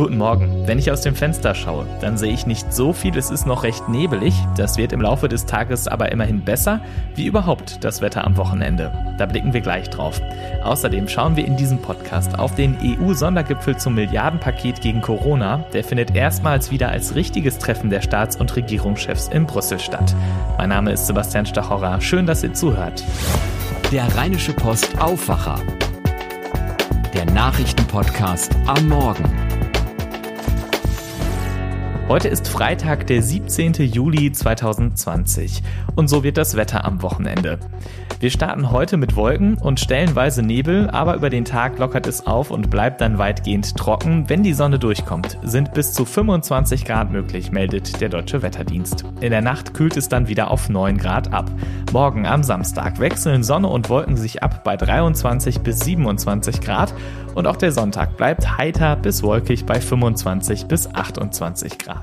Guten Morgen. Wenn ich aus dem Fenster schaue, dann sehe ich nicht so viel, es ist noch recht nebelig. Das wird im Laufe des Tages aber immerhin besser, wie überhaupt das Wetter am Wochenende. Da blicken wir gleich drauf. Außerdem schauen wir in diesem Podcast auf den EU-Sondergipfel zum Milliardenpaket gegen Corona. Der findet erstmals wieder als richtiges Treffen der Staats- und Regierungschefs in Brüssel statt. Mein Name ist Sebastian Stachorra. Schön, dass ihr zuhört. Der Rheinische Post Aufwacher. Der Nachrichtenpodcast am Morgen. Heute ist Freitag, der 17. Juli 2020 und so wird das Wetter am Wochenende. Wir starten heute mit Wolken und stellenweise Nebel, aber über den Tag lockert es auf und bleibt dann weitgehend trocken. Wenn die Sonne durchkommt, sind bis zu 25 Grad möglich, meldet der Deutsche Wetterdienst. In der Nacht kühlt es dann wieder auf 9 Grad ab. Morgen am Samstag wechseln Sonne und Wolken sich ab bei 23 bis 27 Grad und auch der Sonntag bleibt heiter bis wolkig bei 25 bis 28 Grad.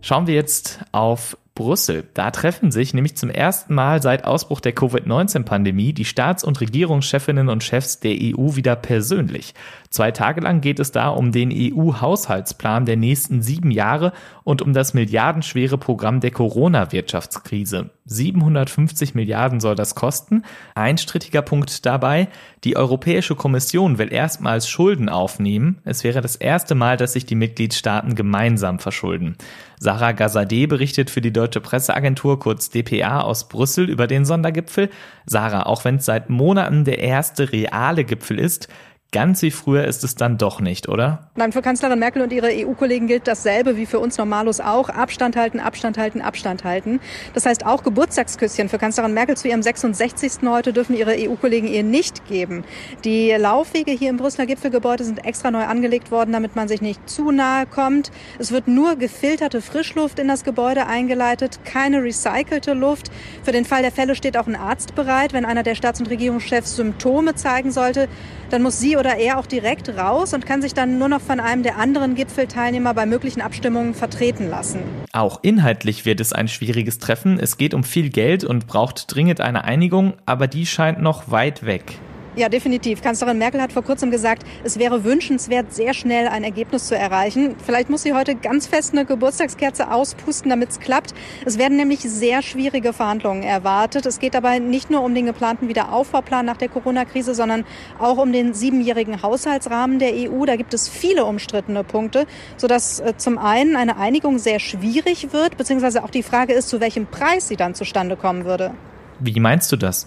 Schauen wir jetzt auf Brüssel. Da treffen sich nämlich zum ersten Mal seit Ausbruch der Covid-19-Pandemie die Staats- und Regierungschefinnen und Chefs der EU wieder persönlich. Zwei Tage lang geht es da um den EU-Haushaltsplan der nächsten sieben Jahre und um das milliardenschwere Programm der Corona-Wirtschaftskrise. 750 Milliarden soll das kosten. Ein strittiger Punkt dabei, die Europäische Kommission will erstmals Schulden aufnehmen. Es wäre das erste Mal, dass sich die Mitgliedstaaten gemeinsam verschulden. Sarah Gazadeh berichtet für die Deutsche Presseagentur kurz dpa aus Brüssel über den Sondergipfel. Sarah, auch wenn es seit Monaten der erste reale Gipfel ist, Ganz wie früher ist es dann doch nicht, oder? Nein, für Kanzlerin Merkel und ihre EU-Kollegen gilt dasselbe wie für uns Normalos auch. Abstand halten, Abstand halten, Abstand halten. Das heißt, auch Geburtstagsküsschen für Kanzlerin Merkel zu ihrem 66. heute dürfen ihre EU-Kollegen ihr nicht geben. Die Laufwege hier im Brüsseler Gipfelgebäude sind extra neu angelegt worden, damit man sich nicht zu nahe kommt. Es wird nur gefilterte Frischluft in das Gebäude eingeleitet, keine recycelte Luft. Für den Fall der Fälle steht auch ein Arzt bereit. Wenn einer der Staats- und Regierungschefs Symptome zeigen sollte, dann muss sie oder er auch direkt raus und kann sich dann nur noch von einem der anderen Gipfelteilnehmer bei möglichen Abstimmungen vertreten lassen. Auch inhaltlich wird es ein schwieriges Treffen. Es geht um viel Geld und braucht dringend eine Einigung, aber die scheint noch weit weg. Ja, definitiv. Kanzlerin Merkel hat vor kurzem gesagt, es wäre wünschenswert, sehr schnell ein Ergebnis zu erreichen. Vielleicht muss sie heute ganz fest eine Geburtstagskerze auspusten, damit es klappt. Es werden nämlich sehr schwierige Verhandlungen erwartet. Es geht dabei nicht nur um den geplanten Wiederaufbauplan nach der Corona-Krise, sondern auch um den siebenjährigen Haushaltsrahmen der EU. Da gibt es viele umstrittene Punkte, sodass äh, zum einen eine Einigung sehr schwierig wird, beziehungsweise auch die Frage ist, zu welchem Preis sie dann zustande kommen würde. Wie meinst du das?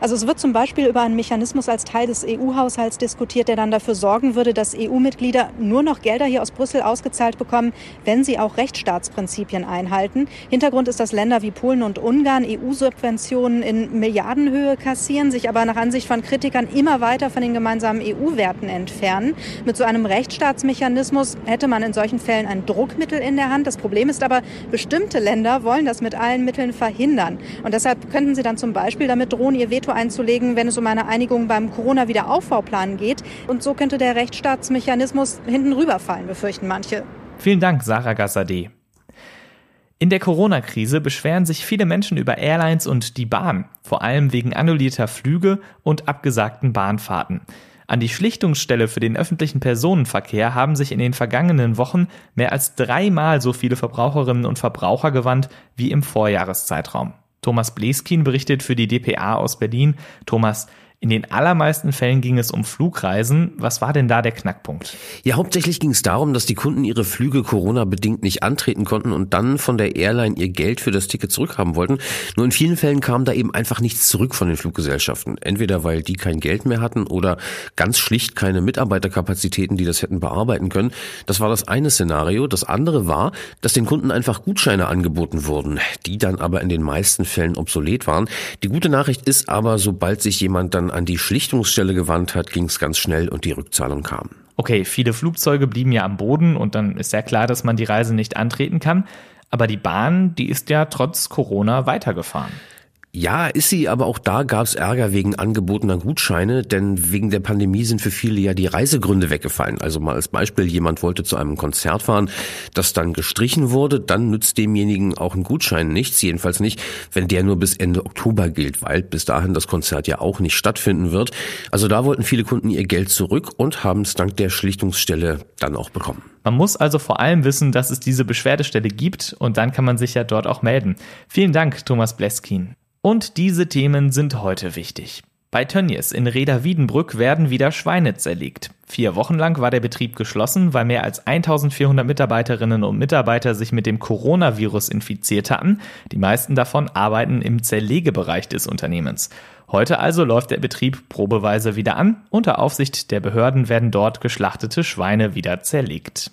Also es wird zum Beispiel über einen Mechanismus als Teil des EU-Haushalts diskutiert, der dann dafür sorgen würde, dass EU-Mitglieder nur noch Gelder hier aus Brüssel ausgezahlt bekommen, wenn sie auch Rechtsstaatsprinzipien einhalten. Hintergrund ist, dass Länder wie Polen und Ungarn EU-Subventionen in Milliardenhöhe kassieren, sich aber nach Ansicht von Kritikern immer weiter von den gemeinsamen EU-Werten entfernen. Mit so einem Rechtsstaatsmechanismus hätte man in solchen Fällen ein Druckmittel in der Hand. Das Problem ist aber, bestimmte Länder wollen das mit allen Mitteln verhindern. Und deshalb könnten sie dann zum Beispiel damit drohen, ihr Veto einzulegen, wenn es um eine Einigung beim Corona-Wiederaufbauplan geht. Und so könnte der Rechtsstaatsmechanismus hinten rüberfallen, befürchten manche. Vielen Dank, Sarah Gassadeh. In der Corona-Krise beschweren sich viele Menschen über Airlines und die Bahn, vor allem wegen annullierter Flüge und abgesagten Bahnfahrten. An die Schlichtungsstelle für den öffentlichen Personenverkehr haben sich in den vergangenen Wochen mehr als dreimal so viele Verbraucherinnen und Verbraucher gewandt wie im Vorjahreszeitraum. Thomas Bleskin berichtet für die DPA aus Berlin. Thomas, in den allermeisten Fällen ging es um Flugreisen. Was war denn da der Knackpunkt? Ja, hauptsächlich ging es darum, dass die Kunden ihre Flüge Corona-bedingt nicht antreten konnten und dann von der Airline ihr Geld für das Ticket zurückhaben wollten. Nur in vielen Fällen kam da eben einfach nichts zurück von den Fluggesellschaften. Entweder weil die kein Geld mehr hatten oder ganz schlicht keine Mitarbeiterkapazitäten, die das hätten bearbeiten können. Das war das eine Szenario. Das andere war, dass den Kunden einfach Gutscheine angeboten wurden, die dann aber in den meisten Fällen obsolet waren. Die gute Nachricht ist aber, sobald sich jemand dann an die Schlichtungsstelle gewandt hat, ging es ganz schnell und die Rückzahlung kam. Okay, viele Flugzeuge blieben ja am Boden und dann ist ja klar, dass man die Reise nicht antreten kann. Aber die Bahn, die ist ja trotz Corona weitergefahren. Ja, ist sie, aber auch da gab es Ärger wegen angebotener Gutscheine, denn wegen der Pandemie sind für viele ja die Reisegründe weggefallen. Also mal als Beispiel, jemand wollte zu einem Konzert fahren, das dann gestrichen wurde, dann nützt demjenigen auch ein Gutschein nichts, jedenfalls nicht, wenn der nur bis Ende Oktober gilt, weil bis dahin das Konzert ja auch nicht stattfinden wird. Also da wollten viele Kunden ihr Geld zurück und haben es dank der Schlichtungsstelle dann auch bekommen. Man muss also vor allem wissen, dass es diese Beschwerdestelle gibt und dann kann man sich ja dort auch melden. Vielen Dank, Thomas Bleskin. Und diese Themen sind heute wichtig. Bei Tönnies in Reda-Wiedenbrück werden wieder Schweine zerlegt. Vier Wochen lang war der Betrieb geschlossen, weil mehr als 1400 Mitarbeiterinnen und Mitarbeiter sich mit dem Coronavirus infiziert hatten. Die meisten davon arbeiten im Zerlegebereich des Unternehmens. Heute also läuft der Betrieb probeweise wieder an. Unter Aufsicht der Behörden werden dort geschlachtete Schweine wieder zerlegt.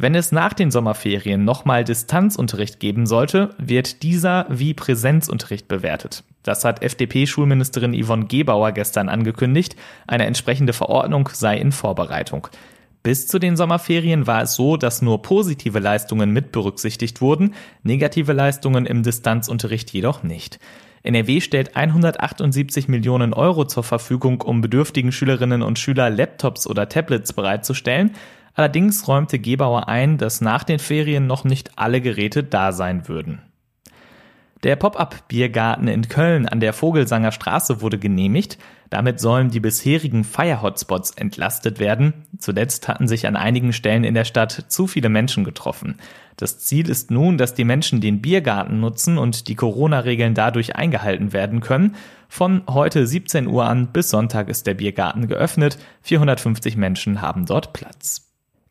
Wenn es nach den Sommerferien nochmal Distanzunterricht geben sollte, wird dieser wie Präsenzunterricht bewertet. Das hat FDP-Schulministerin Yvonne Gebauer gestern angekündigt. Eine entsprechende Verordnung sei in Vorbereitung. Bis zu den Sommerferien war es so, dass nur positive Leistungen mit berücksichtigt wurden, negative Leistungen im Distanzunterricht jedoch nicht. NRW stellt 178 Millionen Euro zur Verfügung, um bedürftigen Schülerinnen und Schüler Laptops oder Tablets bereitzustellen. Allerdings räumte Gebauer ein, dass nach den Ferien noch nicht alle Geräte da sein würden. Der Pop-up-Biergarten in Köln an der Vogelsanger Straße wurde genehmigt. Damit sollen die bisherigen Fire-Hotspots entlastet werden. Zuletzt hatten sich an einigen Stellen in der Stadt zu viele Menschen getroffen. Das Ziel ist nun, dass die Menschen den Biergarten nutzen und die Corona-Regeln dadurch eingehalten werden können. Von heute 17 Uhr an bis Sonntag ist der Biergarten geöffnet. 450 Menschen haben dort Platz.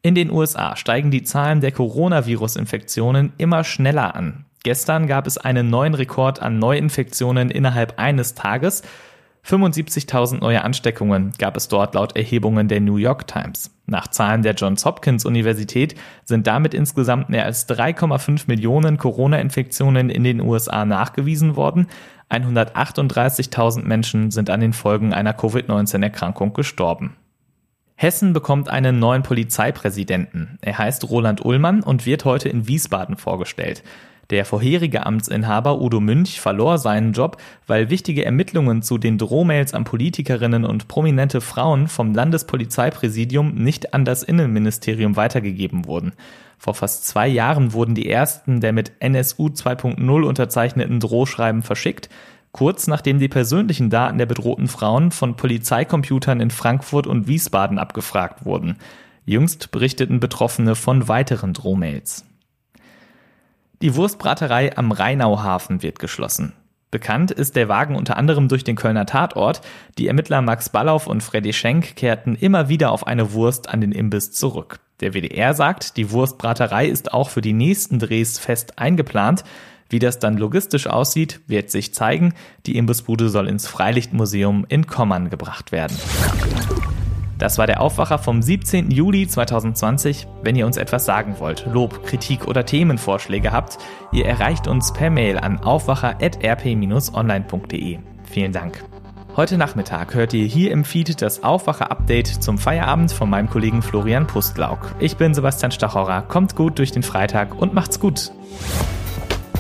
In den USA steigen die Zahlen der Coronavirus-Infektionen immer schneller an. Gestern gab es einen neuen Rekord an Neuinfektionen innerhalb eines Tages. 75.000 neue Ansteckungen gab es dort laut Erhebungen der New York Times. Nach Zahlen der Johns Hopkins Universität sind damit insgesamt mehr als 3,5 Millionen Corona-Infektionen in den USA nachgewiesen worden. 138.000 Menschen sind an den Folgen einer Covid-19-Erkrankung gestorben. Hessen bekommt einen neuen Polizeipräsidenten. Er heißt Roland Ullmann und wird heute in Wiesbaden vorgestellt. Der vorherige Amtsinhaber Udo Münch verlor seinen Job, weil wichtige Ermittlungen zu den Drohmails an Politikerinnen und prominente Frauen vom Landespolizeipräsidium nicht an das Innenministerium weitergegeben wurden. Vor fast zwei Jahren wurden die ersten der mit NSU 2.0 unterzeichneten Drohschreiben verschickt kurz nachdem die persönlichen Daten der bedrohten Frauen von Polizeicomputern in Frankfurt und Wiesbaden abgefragt wurden. Jüngst berichteten Betroffene von weiteren Drohmails. Die Wurstbraterei am Rheinauhafen wird geschlossen. Bekannt ist der Wagen unter anderem durch den Kölner Tatort. Die Ermittler Max Ballauf und Freddy Schenk kehrten immer wieder auf eine Wurst an den Imbiss zurück. Der WDR sagt, die Wurstbraterei ist auch für die nächsten Drehs fest eingeplant. Wie das dann logistisch aussieht, wird sich zeigen. Die Imbissbude soll ins Freilichtmuseum in Kommern gebracht werden. Das war der Aufwacher vom 17. Juli 2020. Wenn ihr uns etwas sagen wollt, Lob, Kritik oder Themenvorschläge habt, ihr erreicht uns per Mail an aufwacher.rp-online.de. Vielen Dank. Heute Nachmittag hört ihr hier im Feed das Aufwacher-Update zum Feierabend von meinem Kollegen Florian Pustlauk. Ich bin Sebastian Stachorer. Kommt gut durch den Freitag und macht's gut.